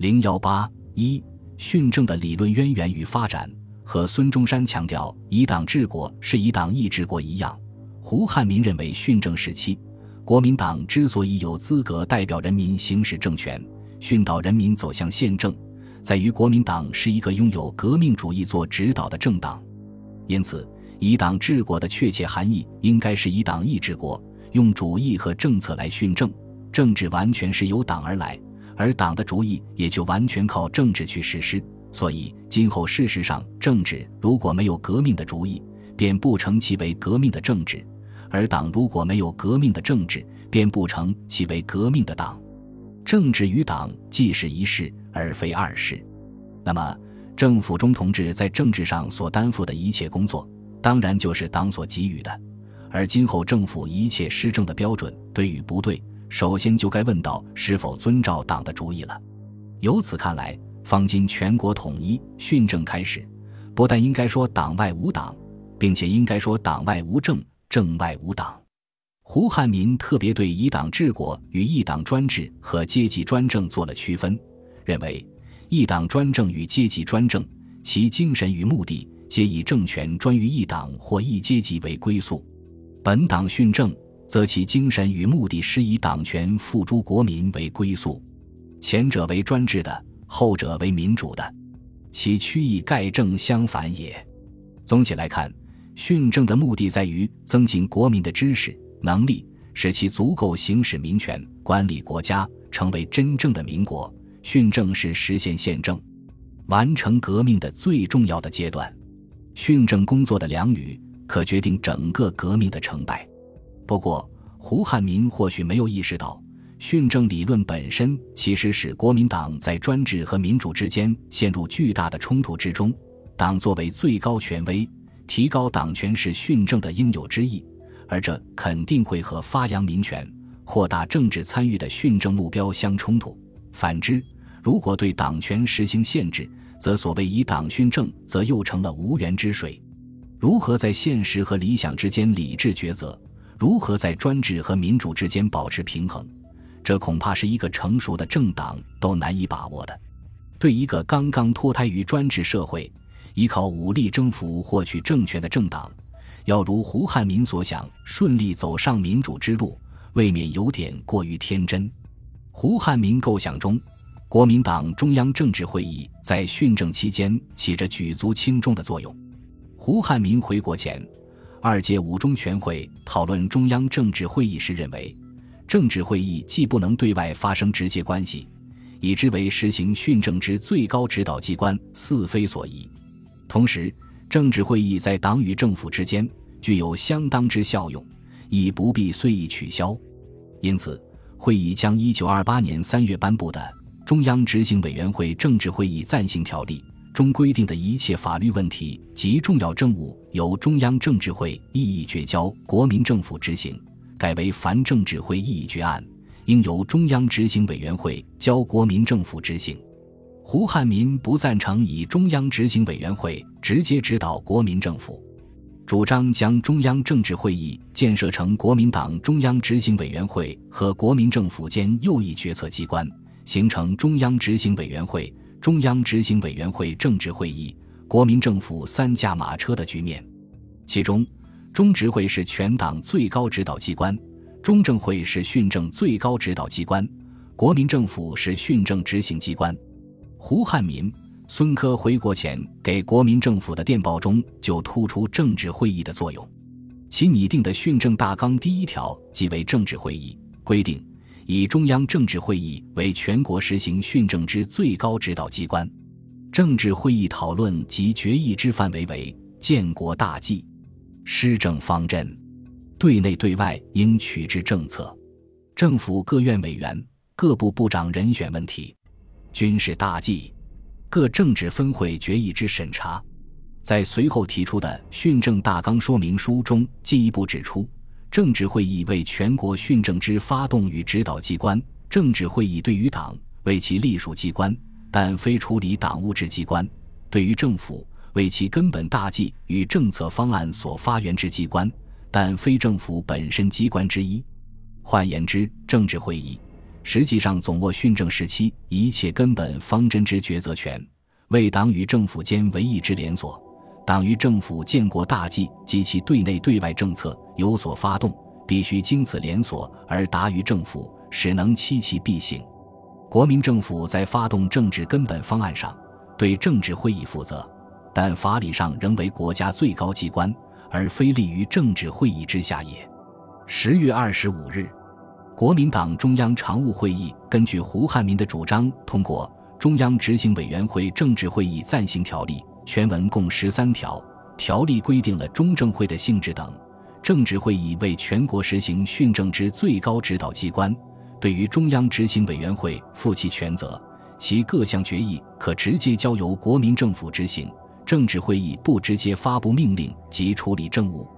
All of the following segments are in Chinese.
零幺八一训政的理论渊源与发展，和孙中山强调以党治国是以党意治国一样，胡汉民认为训政时期，国民党之所以有资格代表人民行使政权，训导人民走向宪政，在于国民党是一个拥有革命主义做指导的政党，因此以党治国的确切含义应该是以党意治国，用主义和政策来训政，政治完全是由党而来。而党的主意也就完全靠政治去实施，所以今后事实上，政治如果没有革命的主意，便不成其为革命的政治；而党如果没有革命的政治，便不成其为革命的党。政治与党既是一事，而非二事。那么，政府中同志在政治上所担负的一切工作，当然就是党所给予的；而今后政府一切施政的标准，对与不对。首先就该问到是否遵照党的主意了。由此看来，方今全国统一训政开始，不但应该说党外无党，并且应该说党外无政，政外无党。胡汉民特别对以党治国与一党专制和阶级专政做了区分，认为一党专政与阶级专政，其精神与目的皆以政权专于一党或一阶级为归宿。本党训政。则其精神与目的是以党权付诸国民为归宿，前者为专制的，后者为民主的，其区异盖正相反也。总体来看，训政的目的在于增进国民的知识能力，使其足够行使民权，管理国家，成为真正的民国。训政是实现宪政、完成革命的最重要的阶段。训政工作的良与，可决定整个革命的成败。不过，胡汉民或许没有意识到，训政理论本身其实使国民党在专制和民主之间陷入巨大的冲突之中。党作为最高权威，提高党权是训政的应有之义，而这肯定会和发扬民权、扩大政治参与的训政目标相冲突。反之，如果对党权实行限制，则所谓以党训政，则又成了无源之水。如何在现实和理想之间理智抉择？如何在专制和民主之间保持平衡，这恐怕是一个成熟的政党都难以把握的。对一个刚刚脱胎于专制社会、依靠武力征服获取政权的政党，要如胡汉民所想顺利走上民主之路，未免有点过于天真。胡汉民构想中，国民党中央政治会议在训政期间起着举足轻重的作用。胡汉民回国前。二届五中全会讨论中央政治会议时认为，政治会议既不能对外发生直接关系，以之为实行训政之最高指导机关，似非所宜。同时，政治会议在党与政府之间具有相当之效用，亦不必随意取消。因此，会议将一九二八年三月颁布的《中央执行委员会政治会议暂行条例》。中规定的一切法律问题及重要政务，由中央政治会议决交国民政府执行，改为凡政治会议决案，应由中央执行委员会交国民政府执行。胡汉民不赞成以中央执行委员会直接指导国民政府，主张将中央政治会议建设成国民党中央执行委员会和国民政府间右翼决策机关，形成中央执行委员会。中央执行委员会政治会议、国民政府三驾马车的局面，其中，中执会是全党最高指导机关，中正会是训政最高指导机关，国民政府是训政执行机关。胡汉民、孙科回国前给国民政府的电报中就突出政治会议的作用，其拟定的训政大纲第一条即为政治会议，规定。以中央政治会议为全国实行训政之最高指导机关，政治会议讨论及决议之范围为建国大计、施政方针、对内对外应取之政策、政府各院委员、各部部长人选问题、军事大计、各政治分会决议之审查。在随后提出的训政大纲说明书中，进一步指出。政治会议为全国训政之发动与指导机关，政治会议对于党为其隶属机关，但非处理党务之机关；对于政府为其根本大计与政策方案所发源之机关，但非政府本身机关之一。换言之，政治会议实际上总握训政时期一切根本方针之抉择权，为党与政府间唯一之连锁。党与政府建国大计及其对内对外政策有所发动，必须经此连锁而达于政府，使能期其必行。国民政府在发动政治根本方案上，对政治会议负责，但法理上仍为国家最高机关，而非立于政治会议之下也。十月二十五日，国民党中央常务会议根据胡汉民的主张，通过《中央执行委员会政治会议暂行条例》。全文共十三条，条例规定了中正会的性质等。政治会议为全国实行训政之最高指导机关，对于中央执行委员会负其全责，其各项决议可直接交由国民政府执行。政治会议不直接发布命令及处理政务。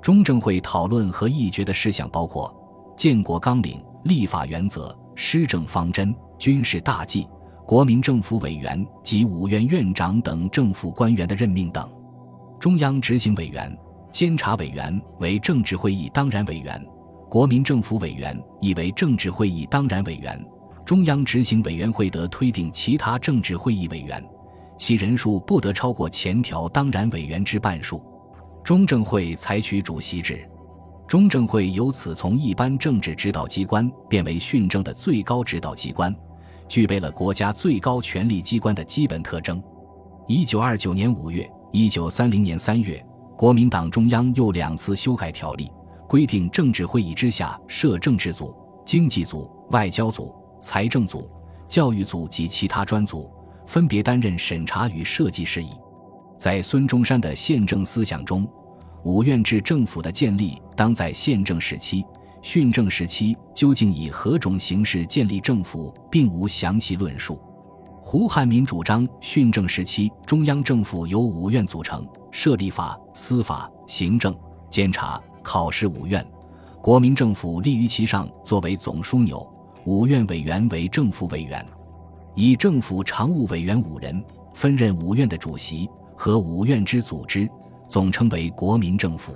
中正会讨论和议决的事项包括建国纲领、立法原则、施政方针、军事大计。国民政府委员及五院院长等政府官员的任命等，中央执行委员、监察委员为政治会议当然委员，国民政府委员亦为政治会议当然委员。中央执行委员会得推定其他政治会议委员，其人数不得超过前条当然委员之半数。中正会采取主席制，中正会由此从一般政治指导机关变为训政的最高指导机关。具备了国家最高权力机关的基本特征。一九二九年五月、一九三零年三月，国民党中央又两次修改条例，规定政治会议之下设政治组、经济组、外交组、财政组、教育组及其他专组，分别担任审查与设计事宜。在孙中山的宪政思想中，五院制政府的建立当在宪政时期。训政时期究竟以何种形式建立政府，并无详细论述。胡汉民主张训政时期中央政府由五院组成，设立法、司法、行政、监察、考试五院，国民政府立于其上，作为总枢纽，五院委员为政府委员，以政府常务委员五人分任五院的主席和五院之组织，总称为国民政府。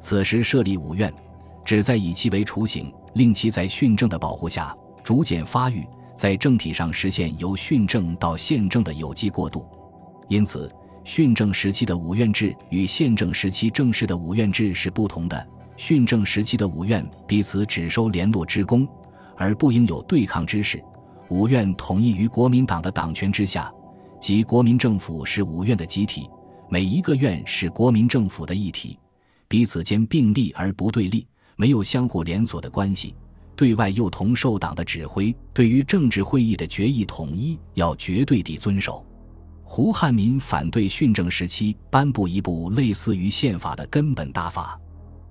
此时设立五院。旨在以其为雏形，令其在训政的保护下逐渐发育，在政体上实现由训政到宪政的有机过渡。因此，训政时期的五院制与宪政时期正式的五院制是不同的。训政时期的五院彼此只收联络之功，而不应有对抗之势。五院统一于国民党的党权之下，即国民政府是五院的集体，每一个院是国民政府的一体，彼此间并立而不对立。没有相互连锁的关系，对外又同受党的指挥。对于政治会议的决议统一，要绝对地遵守。胡汉民反对训政时期颁布一部类似于宪法的根本大法。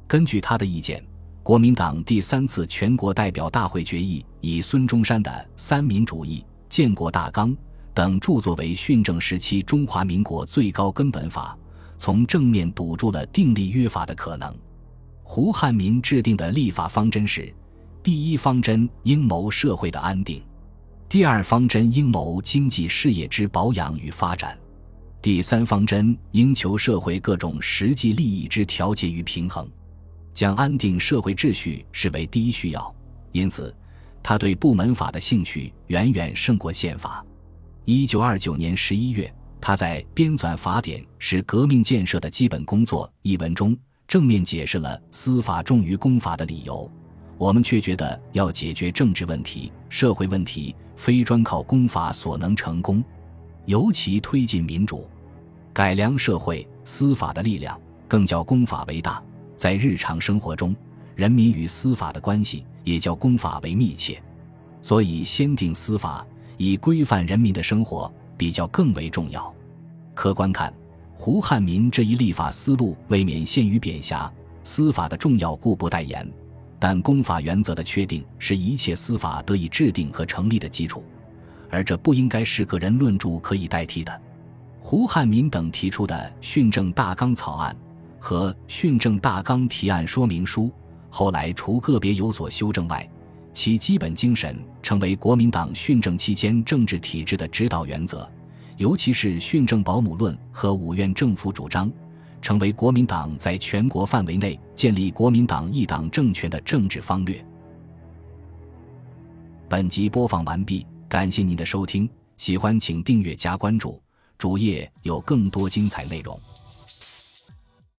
根据他的意见，国民党第三次全国代表大会决议以孙中山的《三民主义》《建国大纲》等著作为训政时期中华民国最高根本法，从正面堵住了订立约法的可能。胡汉民制定的立法方针是：第一方针应谋社会的安定；第二方针应谋经济事业之保养与发展；第三方针应求社会各种实际利益之调节与平衡，将安定社会秩序视为第一需要。因此，他对部门法的兴趣远远胜过宪法。一九二九年十一月，他在《编纂法典是革命建设的基本工作》一文中。正面解释了司法重于公法的理由，我们却觉得要解决政治问题、社会问题，非专靠公法所能成功。尤其推进民主、改良社会，司法的力量更叫公法为大。在日常生活中，人民与司法的关系也叫公法为密切，所以先定司法，以规范人民的生活，比较更为重要。客观看。胡汉民这一立法思路未免限于贬狭，司法的重要固不待言，但公法原则的确定是一切司法得以制定和成立的基础，而这不应该是个人论著可以代替的。胡汉民等提出的《训政大纲》草案和《训政大纲提案说明书》，后来除个别有所修正外，其基本精神成为国民党训政期间政治体制的指导原则。尤其是训政保姆论和五院政府主张，成为国民党在全国范围内建立国民党一党政权的政治方略。本集播放完毕，感谢您的收听，喜欢请订阅加关注，主页有更多精彩内容。